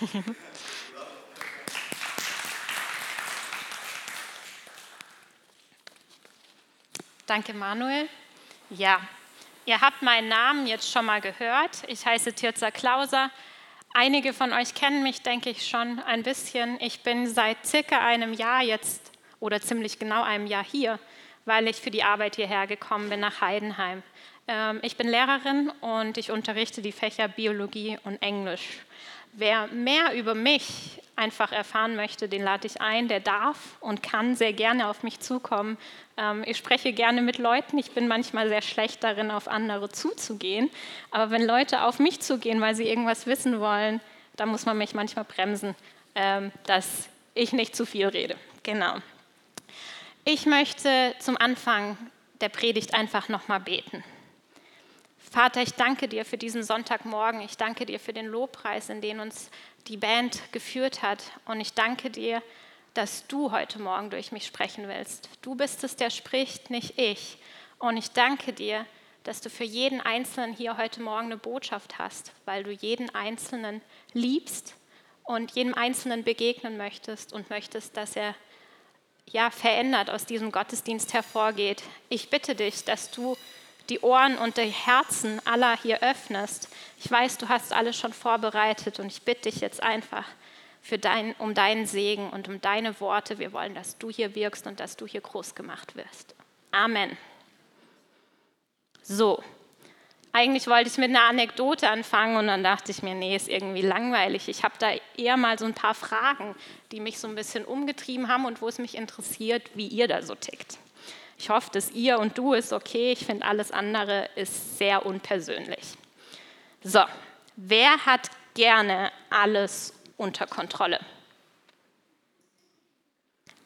Danke, Manuel. Ja, ihr habt meinen Namen jetzt schon mal gehört. Ich heiße Tirza Klauser. Einige von euch kennen mich, denke ich, schon ein bisschen. Ich bin seit circa einem Jahr jetzt oder ziemlich genau einem Jahr hier, weil ich für die Arbeit hierher gekommen bin nach Heidenheim. Ähm, ich bin Lehrerin und ich unterrichte die Fächer Biologie und Englisch. Wer mehr über mich einfach erfahren möchte, den lade ich ein. Der darf und kann sehr gerne auf mich zukommen. Ähm, ich spreche gerne mit Leuten. Ich bin manchmal sehr schlecht darin, auf andere zuzugehen. Aber wenn Leute auf mich zugehen, weil sie irgendwas wissen wollen, dann muss man mich manchmal bremsen, ähm, dass ich nicht zu viel rede. Genau. Ich möchte zum Anfang der Predigt einfach nochmal beten. Vater, ich danke dir für diesen Sonntagmorgen. Ich danke dir für den Lobpreis, in den uns die Band geführt hat. Und ich danke dir, dass du heute Morgen durch mich sprechen willst. Du bist es, der spricht, nicht ich. Und ich danke dir, dass du für jeden Einzelnen hier heute Morgen eine Botschaft hast, weil du jeden Einzelnen liebst und jedem Einzelnen begegnen möchtest und möchtest, dass er ja verändert aus diesem Gottesdienst hervorgeht. Ich bitte dich, dass du die Ohren und die Herzen aller hier öffnest. Ich weiß, du hast alles schon vorbereitet und ich bitte dich jetzt einfach für dein, um deinen Segen und um deine Worte. Wir wollen, dass du hier wirkst und dass du hier groß gemacht wirst. Amen. So, eigentlich wollte ich mit einer Anekdote anfangen und dann dachte ich mir, nee, ist irgendwie langweilig. Ich habe da eher mal so ein paar Fragen, die mich so ein bisschen umgetrieben haben und wo es mich interessiert, wie ihr da so tickt. Ich hoffe, dass ihr und du ist okay. Ich finde, alles andere ist sehr unpersönlich. So, wer hat gerne alles unter Kontrolle?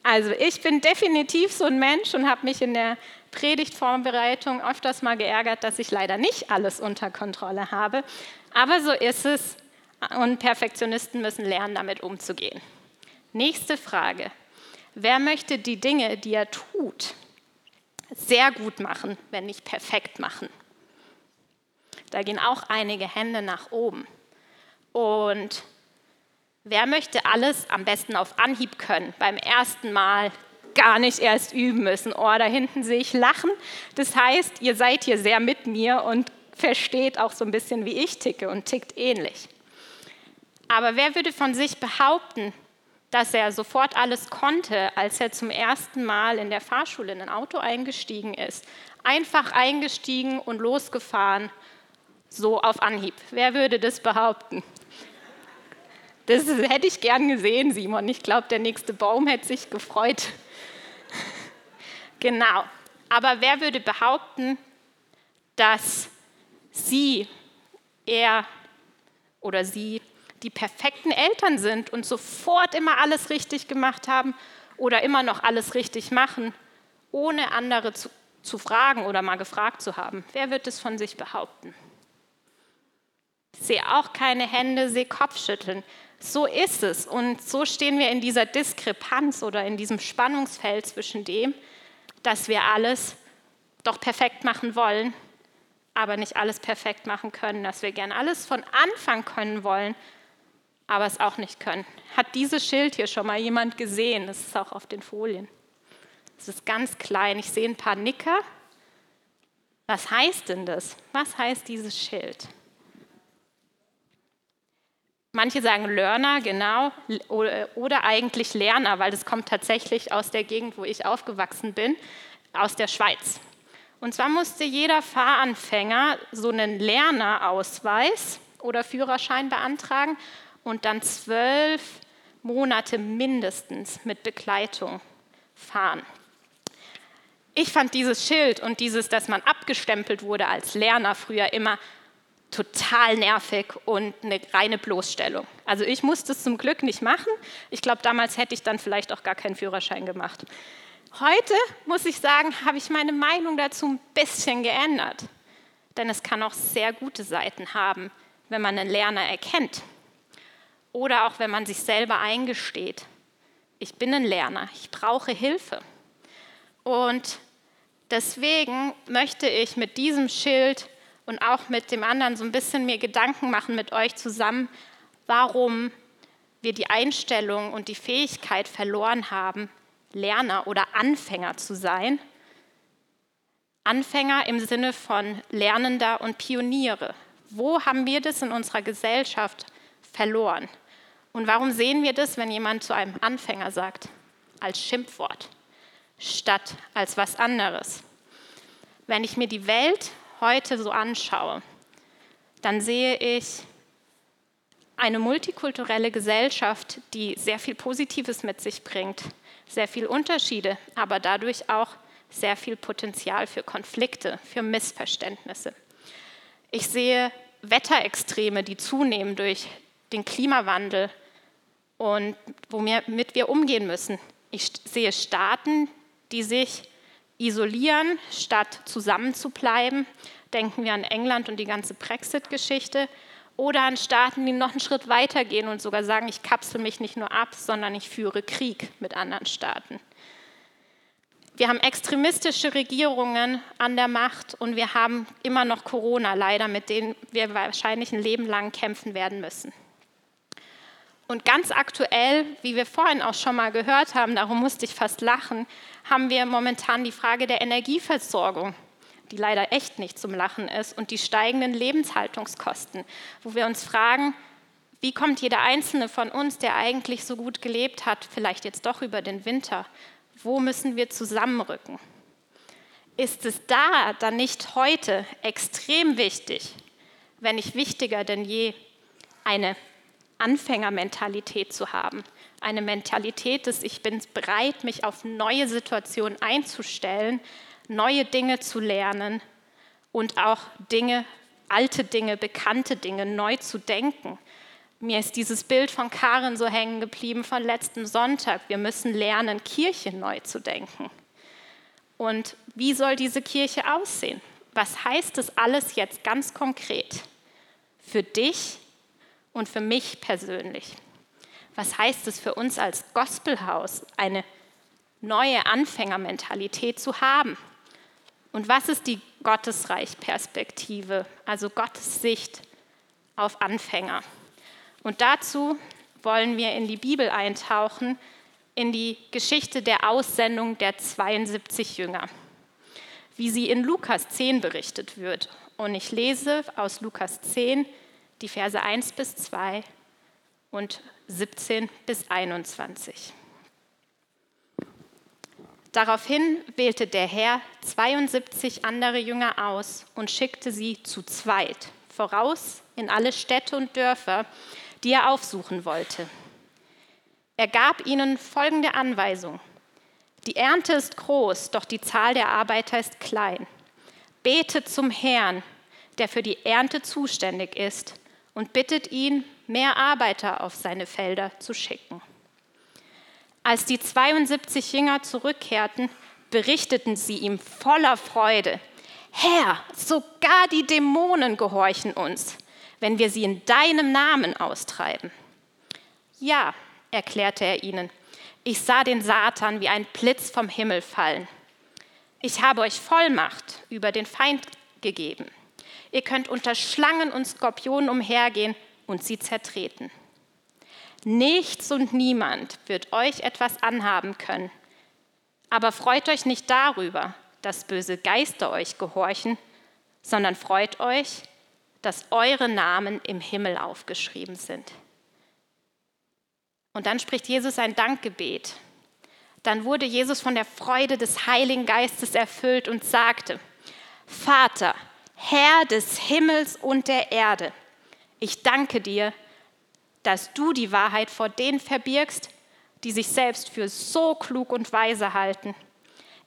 Also ich bin definitiv so ein Mensch und habe mich in der Predigtvorbereitung öfters mal geärgert, dass ich leider nicht alles unter Kontrolle habe. Aber so ist es und Perfektionisten müssen lernen, damit umzugehen. Nächste Frage. Wer möchte die Dinge, die er tut, sehr gut machen, wenn nicht perfekt machen. Da gehen auch einige Hände nach oben. Und wer möchte alles am besten auf Anhieb können, beim ersten Mal gar nicht erst üben müssen? Oh, da hinten sehe ich Lachen. Das heißt, ihr seid hier sehr mit mir und versteht auch so ein bisschen, wie ich ticke und tickt ähnlich. Aber wer würde von sich behaupten, dass er sofort alles konnte, als er zum ersten Mal in der Fahrschule in ein Auto eingestiegen ist. Einfach eingestiegen und losgefahren, so auf Anhieb. Wer würde das behaupten? Das hätte ich gern gesehen, Simon. Ich glaube, der nächste Baum hätte sich gefreut. genau. Aber wer würde behaupten, dass sie, er oder sie die perfekten Eltern sind und sofort immer alles richtig gemacht haben oder immer noch alles richtig machen, ohne andere zu, zu fragen oder mal gefragt zu haben. Wer wird es von sich behaupten? Ich sehe auch keine Hände, sehe Kopfschütteln. So ist es. Und so stehen wir in dieser Diskrepanz oder in diesem Spannungsfeld zwischen dem, dass wir alles doch perfekt machen wollen, aber nicht alles perfekt machen können, dass wir gern alles von Anfang können wollen, aber es auch nicht können. Hat dieses Schild hier schon mal jemand gesehen? Das ist auch auf den Folien. Es ist ganz klein. Ich sehe ein paar Nicker. Was heißt denn das? Was heißt dieses Schild? Manche sagen Learner, genau, oder eigentlich Lerner, weil das kommt tatsächlich aus der Gegend, wo ich aufgewachsen bin, aus der Schweiz. Und zwar musste jeder Fahranfänger so einen Lernerausweis oder Führerschein beantragen und dann zwölf Monate mindestens mit Begleitung fahren. Ich fand dieses Schild und dieses, dass man abgestempelt wurde als Lerner früher immer total nervig und eine reine Bloßstellung. Also ich musste es zum Glück nicht machen. Ich glaube, damals hätte ich dann vielleicht auch gar keinen Führerschein gemacht. Heute, muss ich sagen, habe ich meine Meinung dazu ein bisschen geändert. Denn es kann auch sehr gute Seiten haben, wenn man einen Lerner erkennt. Oder auch wenn man sich selber eingesteht, ich bin ein Lerner, ich brauche Hilfe. Und deswegen möchte ich mit diesem Schild und auch mit dem anderen so ein bisschen mir Gedanken machen mit euch zusammen, warum wir die Einstellung und die Fähigkeit verloren haben, Lerner oder Anfänger zu sein. Anfänger im Sinne von Lernender und Pioniere. Wo haben wir das in unserer Gesellschaft verloren? Und warum sehen wir das, wenn jemand zu einem Anfänger sagt, als Schimpfwort, statt als was anderes? Wenn ich mir die Welt heute so anschaue, dann sehe ich eine multikulturelle Gesellschaft, die sehr viel Positives mit sich bringt, sehr viel Unterschiede, aber dadurch auch sehr viel Potenzial für Konflikte, für Missverständnisse. Ich sehe Wetterextreme, die zunehmen durch den Klimawandel und womit wir umgehen müssen. Ich sehe Staaten, die sich isolieren, statt zusammenzubleiben. Denken wir an England und die ganze Brexit-Geschichte. Oder an Staaten, die noch einen Schritt weiter gehen und sogar sagen, ich kapsel mich nicht nur ab, sondern ich führe Krieg mit anderen Staaten. Wir haben extremistische Regierungen an der Macht und wir haben immer noch Corona leider, mit denen wir wahrscheinlich ein Leben lang kämpfen werden müssen. Und ganz aktuell, wie wir vorhin auch schon mal gehört haben, darum musste ich fast lachen, haben wir momentan die Frage der Energieversorgung die leider echt nicht zum Lachen ist, und die steigenden Lebenshaltungskosten, wo wir uns fragen, wie kommt jeder einzelne von uns, der eigentlich so gut gelebt hat, vielleicht jetzt doch über den Winter, wo müssen wir zusammenrücken? Ist es da dann nicht heute extrem wichtig, wenn nicht wichtiger denn je, eine Anfängermentalität zu haben? Eine Mentalität, dass ich bin bereit, mich auf neue Situationen einzustellen, neue Dinge zu lernen und auch Dinge, alte Dinge, bekannte Dinge neu zu denken. Mir ist dieses Bild von Karin so hängen geblieben von letztem Sonntag. Wir müssen lernen, Kirche neu zu denken. Und wie soll diese Kirche aussehen? Was heißt das alles jetzt ganz konkret für dich und für mich persönlich? Was heißt es für uns als Gospelhaus, eine neue Anfängermentalität zu haben? Und was ist die Gottesreich-Perspektive, also Gottes Sicht auf Anfänger? Und dazu wollen wir in die Bibel eintauchen, in die Geschichte der Aussendung der 72 Jünger, wie sie in Lukas 10 berichtet wird. Und ich lese aus Lukas 10 die Verse 1 bis 2 und 17 bis 21. Daraufhin wählte der Herr 72 andere Jünger aus und schickte sie zu zweit voraus in alle Städte und Dörfer, die er aufsuchen wollte. Er gab ihnen folgende Anweisung. Die Ernte ist groß, doch die Zahl der Arbeiter ist klein. Betet zum Herrn, der für die Ernte zuständig ist, und bittet ihn, mehr Arbeiter auf seine Felder zu schicken. Als die 72 Jünger zurückkehrten, berichteten sie ihm voller Freude, Herr, sogar die Dämonen gehorchen uns, wenn wir sie in deinem Namen austreiben. Ja, erklärte er ihnen, ich sah den Satan wie ein Blitz vom Himmel fallen. Ich habe euch Vollmacht über den Feind gegeben. Ihr könnt unter Schlangen und Skorpionen umhergehen und sie zertreten. Nichts und niemand wird euch etwas anhaben können. Aber freut euch nicht darüber, dass böse Geister euch gehorchen, sondern freut euch, dass eure Namen im Himmel aufgeschrieben sind. Und dann spricht Jesus ein Dankgebet. Dann wurde Jesus von der Freude des Heiligen Geistes erfüllt und sagte, Vater, Herr des Himmels und der Erde, ich danke dir, dass du die Wahrheit vor denen verbirgst, die sich selbst für so klug und weise halten.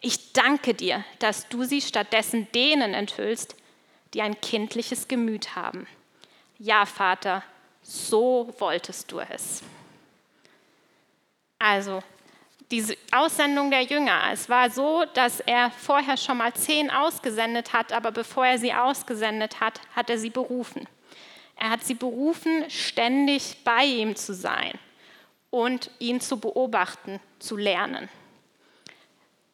Ich danke dir, dass du sie stattdessen denen enthüllst, die ein kindliches Gemüt haben. Ja, Vater, so wolltest du es. Also, diese Aussendung der Jünger, es war so, dass er vorher schon mal zehn ausgesendet hat, aber bevor er sie ausgesendet hat, hat er sie berufen. Er hat sie berufen, ständig bei ihm zu sein und ihn zu beobachten, zu lernen.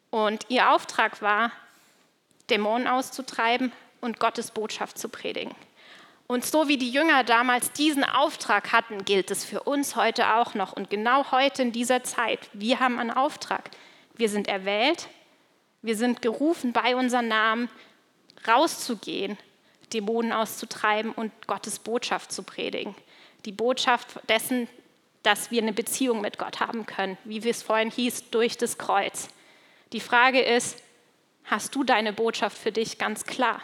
Und ihr Auftrag war, Dämonen auszutreiben und Gottes Botschaft zu predigen. Und so wie die Jünger damals diesen Auftrag hatten, gilt es für uns heute auch noch. Und genau heute in dieser Zeit, wir haben einen Auftrag. Wir sind erwählt, wir sind gerufen, bei unserem Namen rauszugehen, Dämonen auszutreiben und Gottes Botschaft zu predigen. Die Botschaft dessen, dass wir eine Beziehung mit Gott haben können, wie wir es vorhin hieß, durch das Kreuz. Die Frage ist, hast du deine Botschaft für dich ganz klar?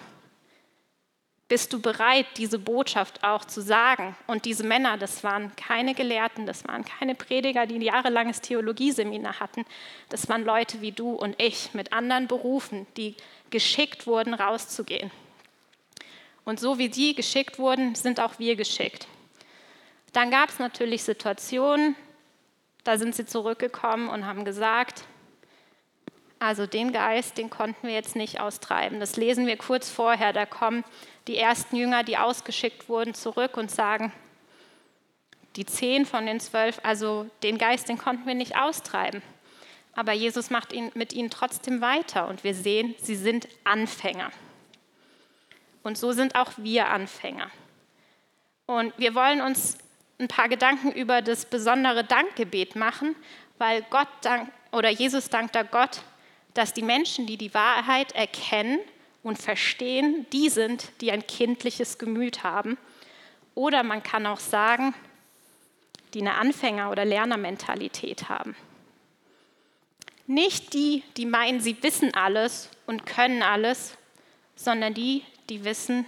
Bist du bereit, diese Botschaft auch zu sagen? Und diese Männer, das waren keine Gelehrten, das waren keine Prediger, die ein jahrelanges Theologieseminar hatten. Das waren Leute wie du und ich mit anderen Berufen, die geschickt wurden, rauszugehen. Und so wie die geschickt wurden, sind auch wir geschickt. Dann gab es natürlich Situationen, da sind sie zurückgekommen und haben gesagt, also den Geist, den konnten wir jetzt nicht austreiben. Das lesen wir kurz vorher. Da kommen die ersten Jünger, die ausgeschickt wurden, zurück und sagen, die zehn von den zwölf, also den Geist, den konnten wir nicht austreiben. Aber Jesus macht ihn, mit ihnen trotzdem weiter und wir sehen, sie sind Anfänger. Und so sind auch wir Anfänger. Und wir wollen uns ein paar Gedanken über das besondere Dankgebet machen, weil Gott dank, oder Jesus dankt da Gott dass die Menschen, die die Wahrheit erkennen und verstehen, die sind, die ein kindliches Gemüt haben. Oder man kann auch sagen, die eine Anfänger- oder Lernermentalität haben. Nicht die, die meinen, sie wissen alles und können alles, sondern die, die wissen,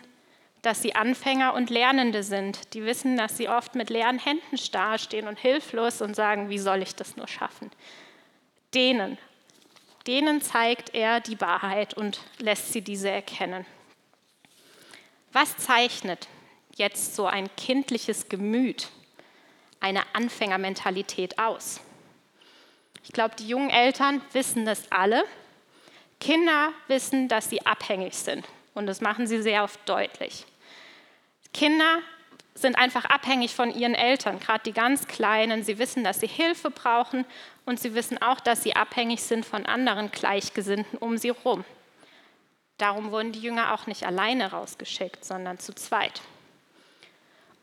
dass sie Anfänger und Lernende sind. Die wissen, dass sie oft mit leeren Händen dastehen und hilflos und sagen, wie soll ich das nur schaffen? Denen denen zeigt er die Wahrheit und lässt sie diese erkennen. Was zeichnet jetzt so ein kindliches Gemüt, eine Anfängermentalität aus? Ich glaube, die jungen Eltern wissen das alle. Kinder wissen, dass sie abhängig sind und das machen sie sehr oft deutlich. Kinder sind einfach abhängig von ihren Eltern, gerade die ganz Kleinen. Sie wissen, dass sie Hilfe brauchen und sie wissen auch, dass sie abhängig sind von anderen Gleichgesinnten um sie herum. Darum wurden die Jünger auch nicht alleine rausgeschickt, sondern zu zweit.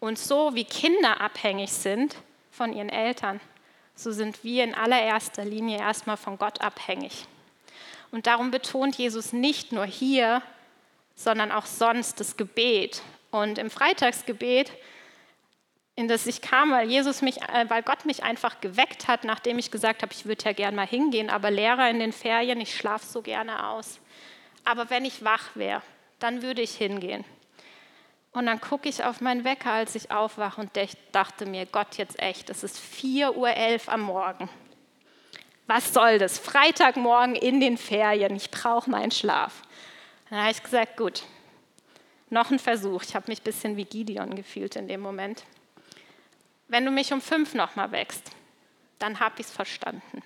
Und so wie Kinder abhängig sind von ihren Eltern, so sind wir in allererster Linie erstmal von Gott abhängig. Und darum betont Jesus nicht nur hier, sondern auch sonst das Gebet. Und im Freitagsgebet in das ich kam, weil Jesus mich, äh, weil Gott mich einfach geweckt hat, nachdem ich gesagt habe, ich würde ja gerne mal hingehen, aber Lehrer in den Ferien, ich schlafe so gerne aus. Aber wenn ich wach wäre, dann würde ich hingehen. Und dann gucke ich auf meinen Wecker, als ich aufwache und dachte mir, Gott, jetzt echt, es ist 4.11 Uhr am Morgen. Was soll das? Freitagmorgen in den Ferien, ich brauche meinen Schlaf. Dann habe ich gesagt, gut, noch ein Versuch. Ich habe mich ein bisschen wie Gideon gefühlt in dem Moment wenn du mich um fünf nochmal wächst, dann habe ich es verstanden.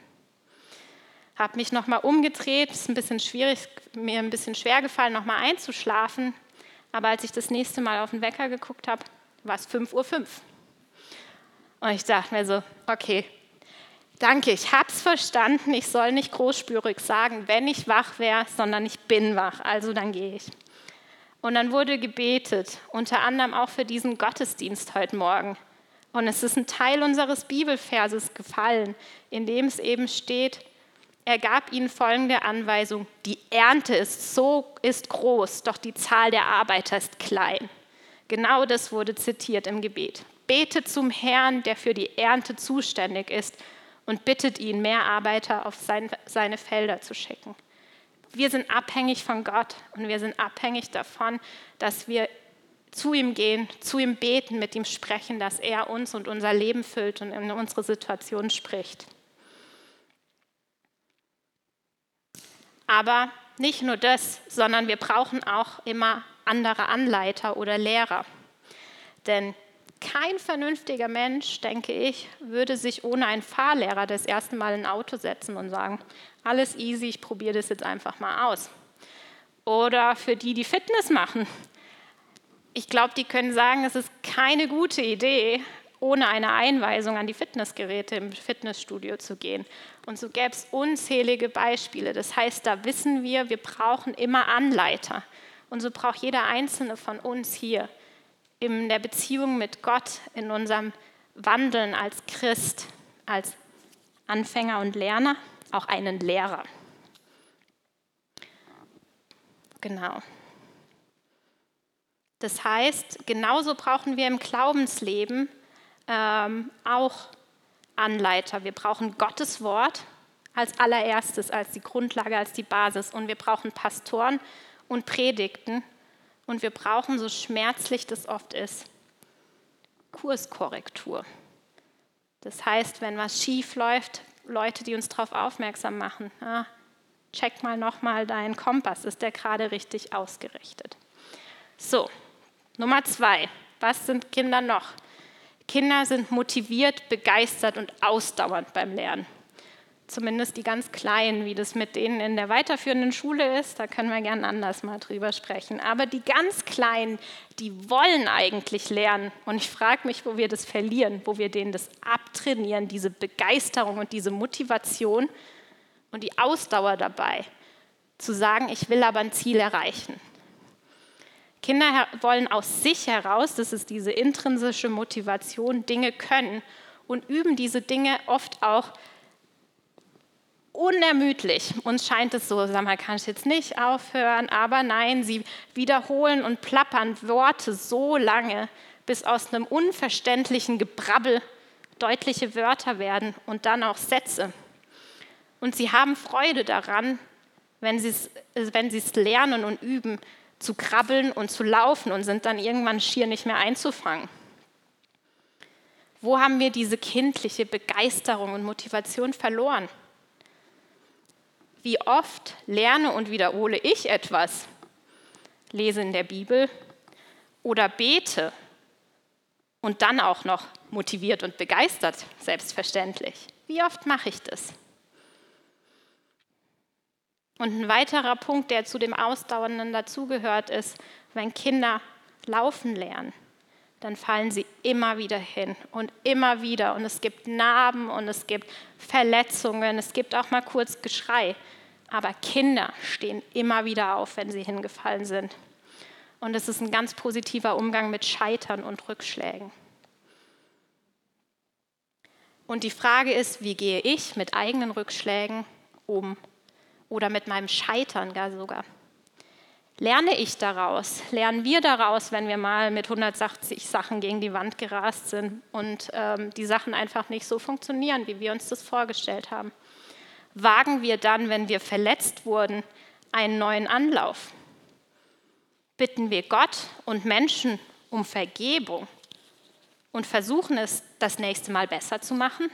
Habe mich nochmal umgedreht, ist ein bisschen schwierig, mir ein bisschen schwer gefallen, nochmal einzuschlafen. Aber als ich das nächste Mal auf den Wecker geguckt habe, war es 5.05 Uhr. Und ich dachte mir so, okay, danke, ich habe es verstanden. Ich soll nicht großspürig sagen, wenn ich wach wäre, sondern ich bin wach. Also dann gehe ich. Und dann wurde gebetet, unter anderem auch für diesen Gottesdienst heute Morgen. Und es ist ein Teil unseres Bibelverses gefallen, in dem es eben steht, er gab ihnen folgende Anweisung, die Ernte ist so ist groß, doch die Zahl der Arbeiter ist klein. Genau das wurde zitiert im Gebet. Betet zum Herrn, der für die Ernte zuständig ist und bittet ihn, mehr Arbeiter auf sein, seine Felder zu schicken. Wir sind abhängig von Gott und wir sind abhängig davon, dass wir zu ihm gehen, zu ihm beten, mit ihm sprechen, dass er uns und unser Leben füllt und in unsere Situation spricht. Aber nicht nur das, sondern wir brauchen auch immer andere Anleiter oder Lehrer. Denn kein vernünftiger Mensch, denke ich, würde sich ohne einen Fahrlehrer das erste Mal in ein Auto setzen und sagen, alles easy, ich probiere das jetzt einfach mal aus. Oder für die, die Fitness machen, ich glaube, die können sagen, es ist keine gute Idee, ohne eine Einweisung an die Fitnessgeräte im Fitnessstudio zu gehen. Und so gäbe es unzählige Beispiele. Das heißt, da wissen wir, wir brauchen immer Anleiter. Und so braucht jeder einzelne von uns hier in der Beziehung mit Gott, in unserem Wandeln als Christ, als Anfänger und Lerner, auch einen Lehrer. Genau. Das heißt, genauso brauchen wir im Glaubensleben ähm, auch Anleiter. Wir brauchen Gottes Wort als allererstes, als die Grundlage, als die Basis. Und wir brauchen Pastoren und Predigten. Und wir brauchen, so schmerzlich das oft ist, Kurskorrektur. Das heißt, wenn was schief läuft, Leute, die uns darauf aufmerksam machen. Ah, check mal nochmal deinen Kompass, ist der gerade richtig ausgerichtet? So, Nummer zwei. Was sind Kinder noch? Kinder sind motiviert, begeistert und ausdauernd beim Lernen. Zumindest die ganz Kleinen, wie das mit denen in der weiterführenden Schule ist, da können wir gerne anders mal drüber sprechen. Aber die ganz Kleinen, die wollen eigentlich lernen. Und ich frage mich, wo wir das verlieren, wo wir denen das abtrainieren, diese Begeisterung und diese Motivation und die Ausdauer dabei, zu sagen, ich will aber ein Ziel erreichen. Kinder wollen aus sich heraus, das ist diese intrinsische Motivation, Dinge können und üben diese Dinge oft auch unermüdlich. Uns scheint es so, sag mal, kann ich jetzt nicht aufhören, aber nein, sie wiederholen und plappern Worte so lange, bis aus einem unverständlichen Gebrabbel deutliche Wörter werden und dann auch Sätze. Und sie haben Freude daran, wenn sie es wenn lernen und üben, zu krabbeln und zu laufen und sind dann irgendwann schier nicht mehr einzufangen. Wo haben wir diese kindliche Begeisterung und Motivation verloren? Wie oft lerne und wiederhole ich etwas? Lese in der Bibel oder bete und dann auch noch motiviert und begeistert, selbstverständlich. Wie oft mache ich das? Und ein weiterer Punkt, der zu dem Ausdauernden dazugehört, ist, wenn Kinder laufen lernen, dann fallen sie immer wieder hin und immer wieder. Und es gibt Narben und es gibt Verletzungen, es gibt auch mal kurz Geschrei. Aber Kinder stehen immer wieder auf, wenn sie hingefallen sind. Und es ist ein ganz positiver Umgang mit Scheitern und Rückschlägen. Und die Frage ist, wie gehe ich mit eigenen Rückschlägen um oder mit meinem Scheitern gar sogar? Lerne ich daraus? Lernen wir daraus, wenn wir mal mit 180 Sachen gegen die Wand gerast sind und ähm, die Sachen einfach nicht so funktionieren, wie wir uns das vorgestellt haben? Wagen wir dann, wenn wir verletzt wurden, einen neuen Anlauf? Bitten wir Gott und Menschen um Vergebung und versuchen es das nächste Mal besser zu machen?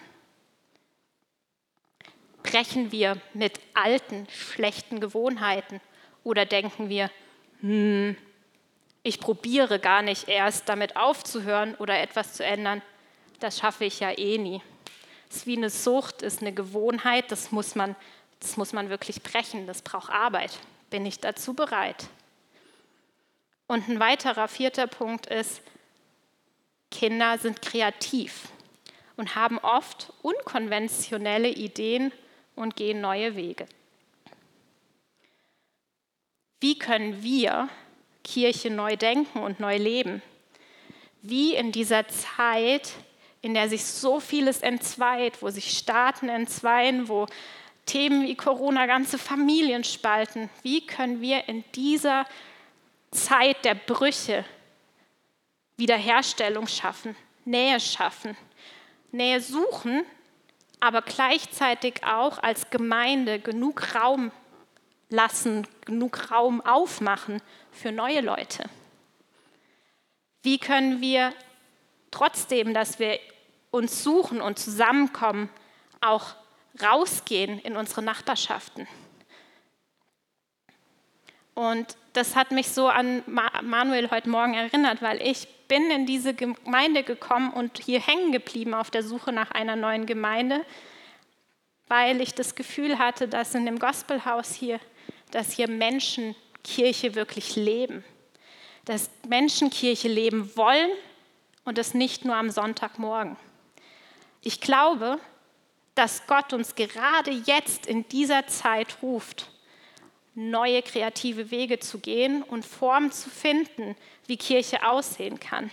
Brechen wir mit alten, schlechten Gewohnheiten oder denken wir, hm, ich probiere gar nicht erst damit aufzuhören oder etwas zu ändern, das schaffe ich ja eh nie. Es ist wie eine Sucht, ist eine Gewohnheit, das muss man, das muss man wirklich brechen, das braucht Arbeit. Bin ich dazu bereit? Und ein weiterer vierter Punkt ist, Kinder sind kreativ und haben oft unkonventionelle Ideen und gehen neue Wege. Wie können wir Kirche neu denken und neu leben? Wie in dieser Zeit, in der sich so vieles entzweit, wo sich Staaten entzweien, wo Themen wie Corona ganze Familien spalten, wie können wir in dieser Zeit der Brüche Wiederherstellung schaffen, Nähe schaffen, Nähe suchen, aber gleichzeitig auch als Gemeinde genug Raum lassen, genug Raum aufmachen für neue Leute? Wie können wir trotzdem, dass wir uns suchen und zusammenkommen, auch rausgehen in unsere Nachbarschaften? Und das hat mich so an Manuel heute Morgen erinnert, weil ich bin in diese Gemeinde gekommen und hier hängen geblieben auf der Suche nach einer neuen Gemeinde, weil ich das Gefühl hatte, dass in dem Gospelhaus hier dass hier Menschen Kirche wirklich leben. Dass Menschen Kirche leben wollen und das nicht nur am Sonntagmorgen. Ich glaube, dass Gott uns gerade jetzt in dieser Zeit ruft, neue kreative Wege zu gehen und Formen zu finden, wie Kirche aussehen kann.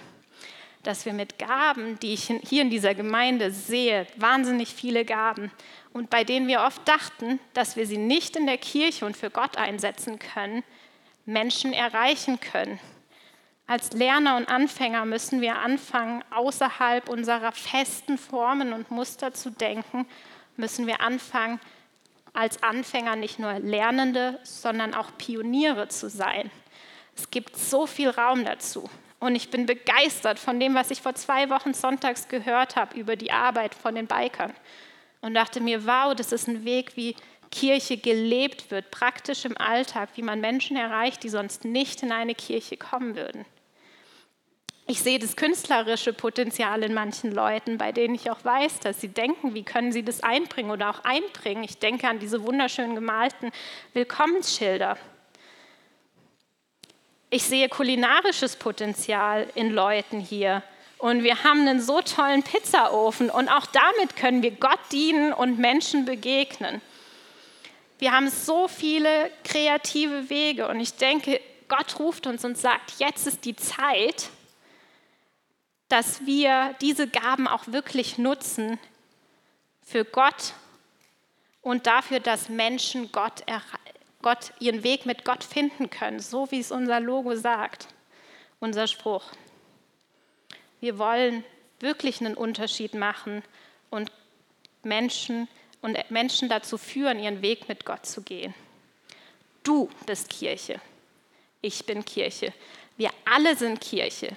Dass wir mit Gaben, die ich hier in dieser Gemeinde sehe, wahnsinnig viele Gaben, und bei denen wir oft dachten, dass wir sie nicht in der Kirche und für Gott einsetzen können, Menschen erreichen können. Als Lerner und Anfänger müssen wir anfangen, außerhalb unserer festen Formen und Muster zu denken, müssen wir anfangen, als Anfänger nicht nur Lernende, sondern auch Pioniere zu sein. Es gibt so viel Raum dazu. Und ich bin begeistert von dem, was ich vor zwei Wochen sonntags gehört habe über die Arbeit von den Bikern. Und dachte mir, wow, das ist ein Weg, wie Kirche gelebt wird, praktisch im Alltag, wie man Menschen erreicht, die sonst nicht in eine Kirche kommen würden. Ich sehe das künstlerische Potenzial in manchen Leuten, bei denen ich auch weiß, dass sie denken, wie können sie das einbringen oder auch einbringen. Ich denke an diese wunderschön gemalten Willkommensschilder. Ich sehe kulinarisches Potenzial in Leuten hier. Und wir haben einen so tollen Pizzaofen und auch damit können wir Gott dienen und Menschen begegnen. Wir haben so viele kreative Wege und ich denke, Gott ruft uns und sagt, jetzt ist die Zeit, dass wir diese Gaben auch wirklich nutzen für Gott und dafür, dass Menschen Gott, Gott ihren Weg mit Gott finden können, so wie es unser Logo sagt, unser Spruch. Wir wollen wirklich einen Unterschied machen und Menschen und Menschen dazu führen, ihren Weg mit Gott zu gehen. Du bist Kirche. Ich bin Kirche. Wir alle sind Kirche.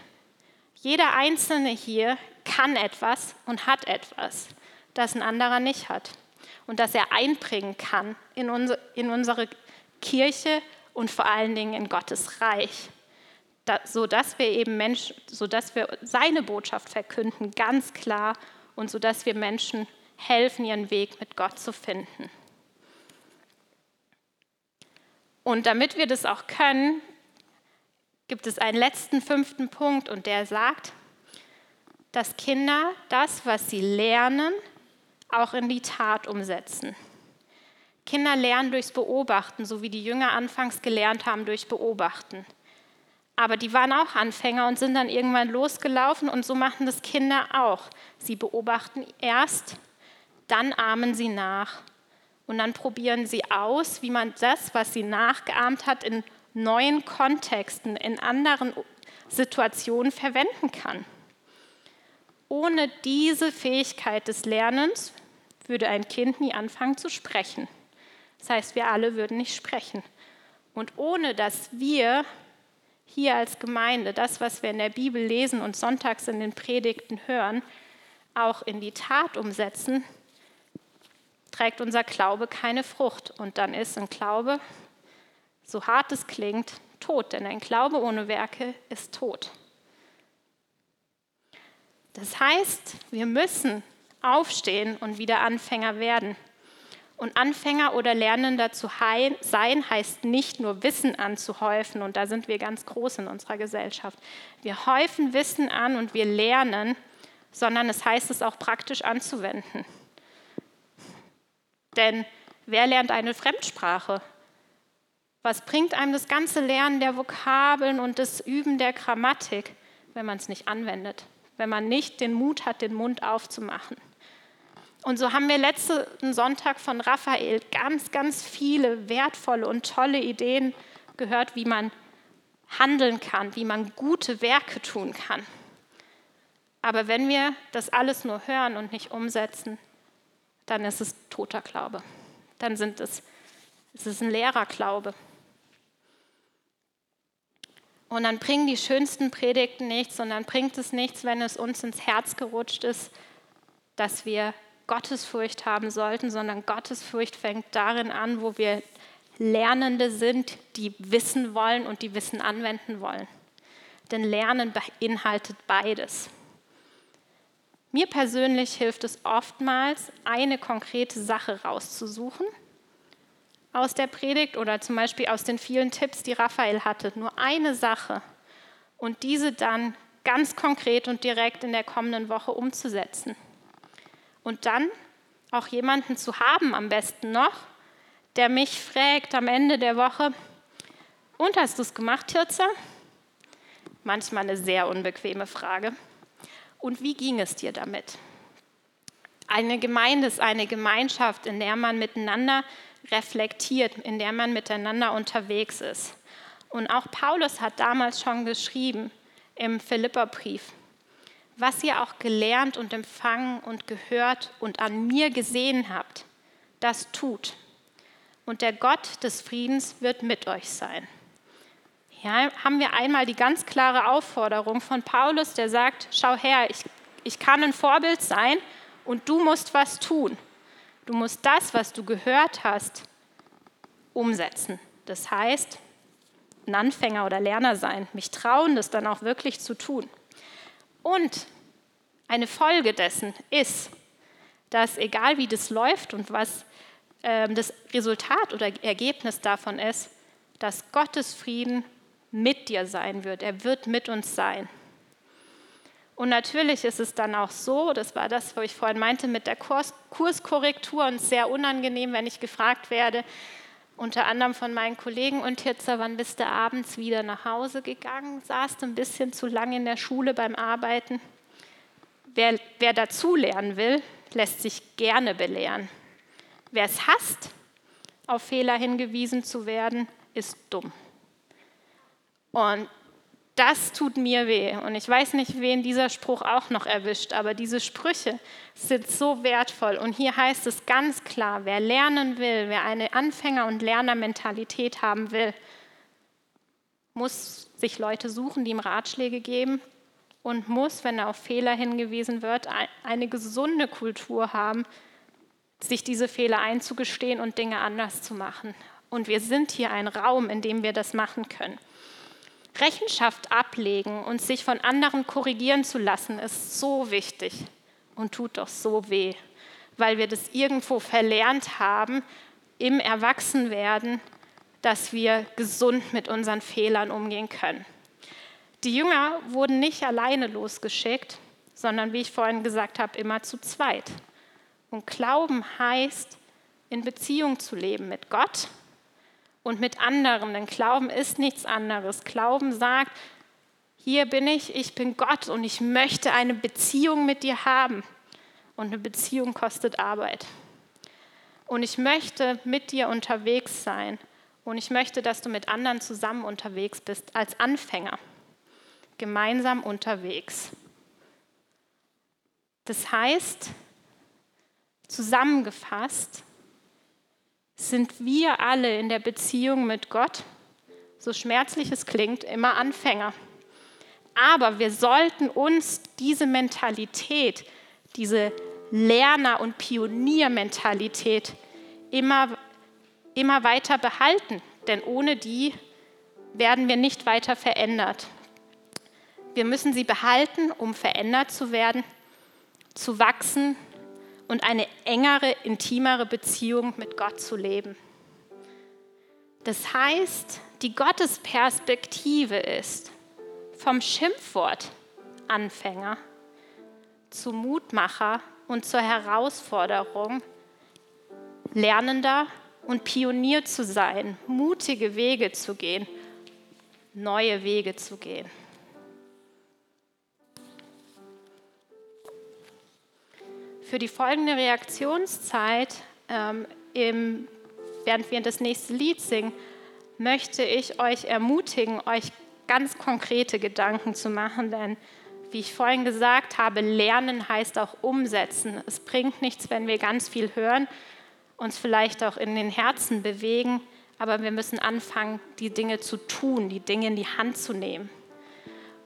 Jeder Einzelne hier kann etwas und hat etwas, das ein anderer nicht hat und das er einbringen kann in, unsere, in unsere Kirche und vor allen Dingen in Gottes Reich, da, so dass wir eben Menschen, so dass wir seine Botschaft verkünden, ganz klar und so dass wir Menschen helfen, ihren Weg mit Gott zu finden. Und damit wir das auch können, gibt es einen letzten fünften Punkt und der sagt, dass Kinder das, was sie lernen, auch in die Tat umsetzen. Kinder lernen durchs Beobachten, so wie die Jünger anfangs gelernt haben durch Beobachten. Aber die waren auch Anfänger und sind dann irgendwann losgelaufen und so machen das Kinder auch. Sie beobachten erst, dann ahmen sie nach und dann probieren sie aus, wie man das, was sie nachgeahmt hat, in neuen Kontexten, in anderen Situationen verwenden kann. Ohne diese Fähigkeit des Lernens würde ein Kind nie anfangen zu sprechen. Das heißt, wir alle würden nicht sprechen. Und ohne dass wir hier als Gemeinde das, was wir in der Bibel lesen und sonntags in den Predigten hören, auch in die Tat umsetzen, trägt unser Glaube keine Frucht. Und dann ist ein Glaube so hart es klingt, tot, denn ein Glaube ohne Werke ist tot. Das heißt, wir müssen aufstehen und wieder Anfänger werden. Und Anfänger oder Lernender zu sein, heißt nicht nur Wissen anzuhäufen, und da sind wir ganz groß in unserer Gesellschaft. Wir häufen Wissen an und wir lernen, sondern es heißt es auch praktisch anzuwenden. Denn wer lernt eine Fremdsprache? Was bringt einem das ganze Lernen der Vokabeln und das Üben der Grammatik, wenn man es nicht anwendet, wenn man nicht den Mut hat, den Mund aufzumachen? Und so haben wir letzten Sonntag von Raphael ganz, ganz viele wertvolle und tolle Ideen gehört, wie man handeln kann, wie man gute Werke tun kann. Aber wenn wir das alles nur hören und nicht umsetzen, dann ist es toter Glaube. Dann sind es, es ist ein leerer Glaube. Und dann bringen die schönsten Predigten nichts und dann bringt es nichts, wenn es uns ins Herz gerutscht ist, dass wir Gottesfurcht haben sollten, sondern Gottesfurcht fängt darin an, wo wir Lernende sind, die wissen wollen und die Wissen anwenden wollen. Denn Lernen beinhaltet beides. Mir persönlich hilft es oftmals, eine konkrete Sache rauszusuchen aus der Predigt oder zum Beispiel aus den vielen Tipps, die Raphael hatte, nur eine Sache und diese dann ganz konkret und direkt in der kommenden Woche umzusetzen. Und dann auch jemanden zu haben, am besten noch, der mich fragt am Ende der Woche, und hast du es gemacht, Tirza? Manchmal eine sehr unbequeme Frage. Und wie ging es dir damit? Eine Gemeinde ist eine Gemeinschaft, in der man miteinander reflektiert, in der man miteinander unterwegs ist. Und auch Paulus hat damals schon geschrieben im Philipperbrief, was ihr auch gelernt und empfangen und gehört und an mir gesehen habt, das tut. Und der Gott des Friedens wird mit euch sein. Hier haben wir einmal die ganz klare Aufforderung von Paulus, der sagt, schau her, ich, ich kann ein Vorbild sein und du musst was tun. Du musst das, was du gehört hast, umsetzen. Das heißt, ein Anfänger oder Lerner sein, mich trauen, das dann auch wirklich zu tun. Und eine Folge dessen ist, dass egal wie das läuft und was äh, das Resultat oder Ergebnis davon ist, dass Gottes Frieden mit dir sein wird. Er wird mit uns sein. Und natürlich ist es dann auch so, das war das, was ich vorhin meinte mit der Kurs Kurskorrektur und sehr unangenehm, wenn ich gefragt werde, unter anderem von meinen Kollegen, und Hitzer, wann bist du abends wieder nach Hause gegangen? Saßt ein bisschen zu lange in der Schule beim Arbeiten? Wer, wer dazu lernen will, lässt sich gerne belehren. Wer es hasst, auf Fehler hingewiesen zu werden, ist dumm. Und das tut mir weh. Und ich weiß nicht, wen dieser Spruch auch noch erwischt, aber diese Sprüche sind so wertvoll. Und hier heißt es ganz klar, wer lernen will, wer eine Anfänger- und Lernermentalität haben will, muss sich Leute suchen, die ihm Ratschläge geben und muss, wenn er auf Fehler hingewiesen wird, eine gesunde Kultur haben, sich diese Fehler einzugestehen und Dinge anders zu machen. Und wir sind hier ein Raum, in dem wir das machen können. Rechenschaft ablegen und sich von anderen korrigieren zu lassen, ist so wichtig und tut doch so weh, weil wir das irgendwo verlernt haben im Erwachsenwerden, dass wir gesund mit unseren Fehlern umgehen können. Die Jünger wurden nicht alleine losgeschickt, sondern wie ich vorhin gesagt habe, immer zu zweit. Und Glauben heißt, in Beziehung zu leben mit Gott und mit anderen. Denn Glauben ist nichts anderes. Glauben sagt, hier bin ich, ich bin Gott und ich möchte eine Beziehung mit dir haben. Und eine Beziehung kostet Arbeit. Und ich möchte mit dir unterwegs sein. Und ich möchte, dass du mit anderen zusammen unterwegs bist, als Anfänger. Gemeinsam unterwegs. Das heißt, zusammengefasst, sind wir alle in der Beziehung mit Gott, so schmerzlich es klingt, immer Anfänger. Aber wir sollten uns diese Mentalität, diese Lerner- und Pioniermentalität immer, immer weiter behalten, denn ohne die werden wir nicht weiter verändert. Wir müssen sie behalten, um verändert zu werden, zu wachsen und eine engere, intimere Beziehung mit Gott zu leben. Das heißt, die Gottesperspektive ist vom Schimpfwort Anfänger zu Mutmacher und zur Herausforderung, Lernender und Pionier zu sein, mutige Wege zu gehen, neue Wege zu gehen. Für die folgende Reaktionszeit, ähm, im, während wir das nächste Lied singen, möchte ich euch ermutigen, euch ganz konkrete Gedanken zu machen, denn wie ich vorhin gesagt habe, lernen heißt auch umsetzen. Es bringt nichts, wenn wir ganz viel hören, uns vielleicht auch in den Herzen bewegen, aber wir müssen anfangen, die Dinge zu tun, die Dinge in die Hand zu nehmen.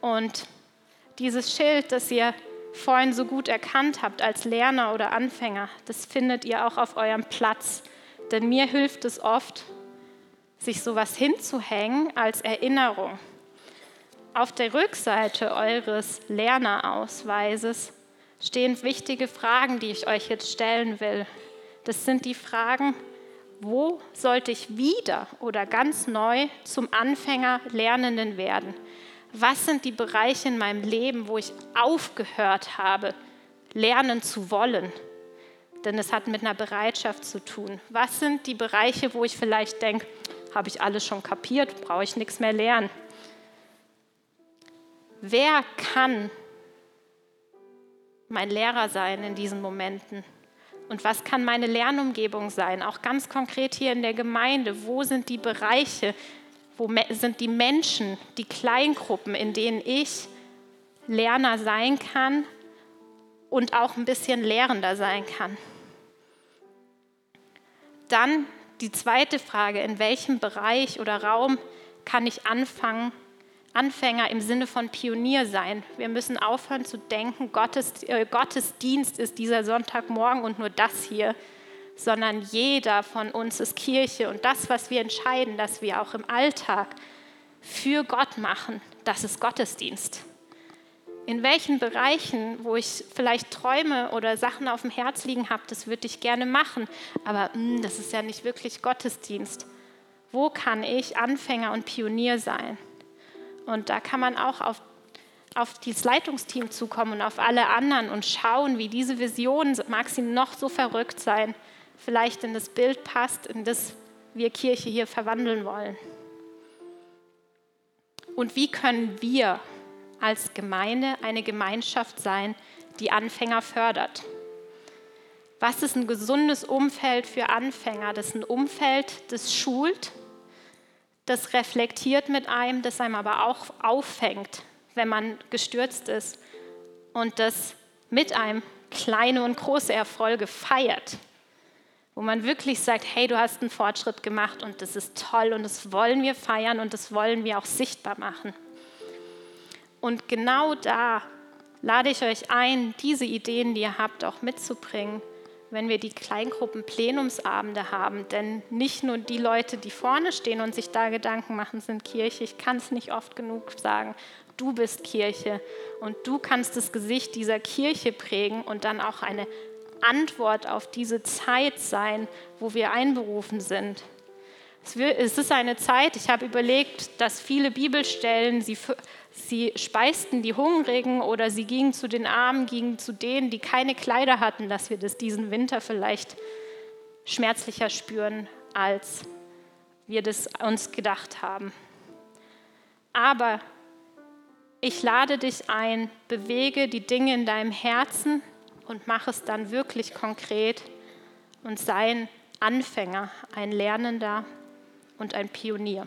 Und dieses Schild, das ihr vorhin so gut erkannt habt als Lerner oder Anfänger, das findet ihr auch auf eurem Platz. Denn mir hilft es oft, sich sowas hinzuhängen als Erinnerung. Auf der Rückseite eures Lernerausweises stehen wichtige Fragen, die ich euch jetzt stellen will. Das sind die Fragen, wo sollte ich wieder oder ganz neu zum Anfänger Lernenden werden? Was sind die Bereiche in meinem Leben, wo ich aufgehört habe, lernen zu wollen? Denn es hat mit einer Bereitschaft zu tun. Was sind die Bereiche, wo ich vielleicht denke, habe ich alles schon kapiert, brauche ich nichts mehr lernen? Wer kann mein Lehrer sein in diesen Momenten? Und was kann meine Lernumgebung sein? Auch ganz konkret hier in der Gemeinde. Wo sind die Bereiche? Wo sind die Menschen, die Kleingruppen, in denen ich Lerner sein kann und auch ein bisschen lehrender sein kann? Dann die zweite Frage, in welchem Bereich oder Raum kann ich anfangen, Anfänger im Sinne von Pionier sein. Wir müssen aufhören zu denken, Gottes, äh, Gottesdienst ist dieser Sonntagmorgen und nur das hier, sondern jeder von uns ist Kirche und das, was wir entscheiden, dass wir auch im Alltag für Gott machen, das ist Gottesdienst. In welchen Bereichen, wo ich vielleicht Träume oder Sachen auf dem Herz liegen habe, das würde ich gerne machen, aber mh, hm, das ist ja nicht wirklich Gottesdienst. Wo kann ich Anfänger und Pionier sein? Und da kann man auch auf, auf das Leitungsteam zukommen und auf alle anderen und schauen, wie diese Vision, mag sie noch so verrückt sein, vielleicht in das Bild passt, in das wir Kirche hier verwandeln wollen. Und wie können wir als Gemeinde eine Gemeinschaft sein, die Anfänger fördert? Was ist ein gesundes Umfeld für Anfänger? Das ist ein Umfeld, das schult, das reflektiert mit einem, das einem aber auch auffängt, wenn man gestürzt ist und das mit einem kleine und große Erfolge feiert, wo man wirklich sagt, hey, du hast einen Fortschritt gemacht und das ist toll und das wollen wir feiern und das wollen wir auch sichtbar machen. Und genau da lade ich euch ein, diese Ideen, die ihr habt, auch mitzubringen wenn wir die Kleingruppen-Plenumsabende haben. Denn nicht nur die Leute, die vorne stehen und sich da Gedanken machen, sind Kirche. Ich kann es nicht oft genug sagen. Du bist Kirche und du kannst das Gesicht dieser Kirche prägen und dann auch eine Antwort auf diese Zeit sein, wo wir einberufen sind. Es ist eine Zeit, ich habe überlegt, dass viele Bibelstellen, sie Sie speisten die Hungrigen oder sie gingen zu den Armen, gingen zu denen, die keine Kleider hatten, dass wir das diesen Winter vielleicht schmerzlicher spüren, als wir das uns gedacht haben. Aber ich lade dich ein, bewege die Dinge in deinem Herzen und mach es dann wirklich konkret und sei ein Anfänger, ein Lernender und ein Pionier.